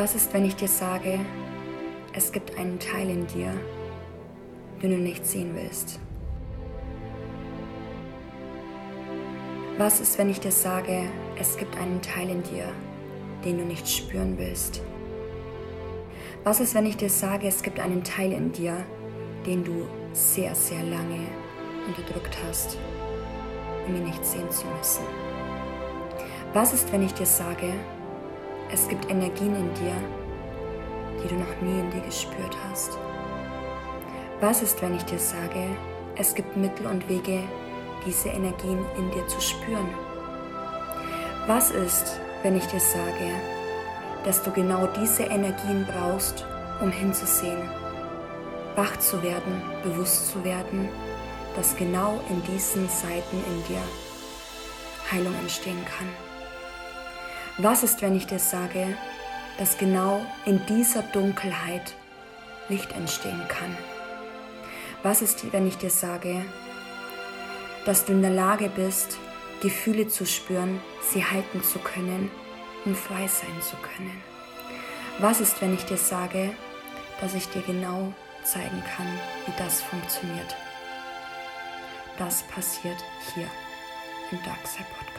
Was ist, wenn ich dir sage, es gibt einen Teil in dir, den du nicht sehen willst? Was ist, wenn ich dir sage, es gibt einen Teil in dir, den du nicht spüren willst? Was ist, wenn ich dir sage, es gibt einen Teil in dir, den du sehr, sehr lange unterdrückt hast, um ihn nicht sehen zu müssen? Was ist, wenn ich dir sage, es gibt Energien in dir, die du noch nie in dir gespürt hast? Was ist, wenn ich dir sage, es gibt Mittel und Wege, diese Energien in dir zu spüren? Was ist, wenn ich dir sage, dass du genau diese Energien brauchst, um hinzusehen, wach zu werden, bewusst zu werden, dass genau in diesen Seiten in dir Heilung entstehen kann? Was ist, wenn ich dir sage, dass genau in dieser Dunkelheit Licht entstehen kann? Was ist, wenn ich dir sage, dass du in der Lage bist, Gefühle zu spüren, sie halten zu können und frei sein zu können. Was ist, wenn ich dir sage, dass ich dir genau zeigen kann, wie das funktioniert? Das passiert hier im Darkside Podcast.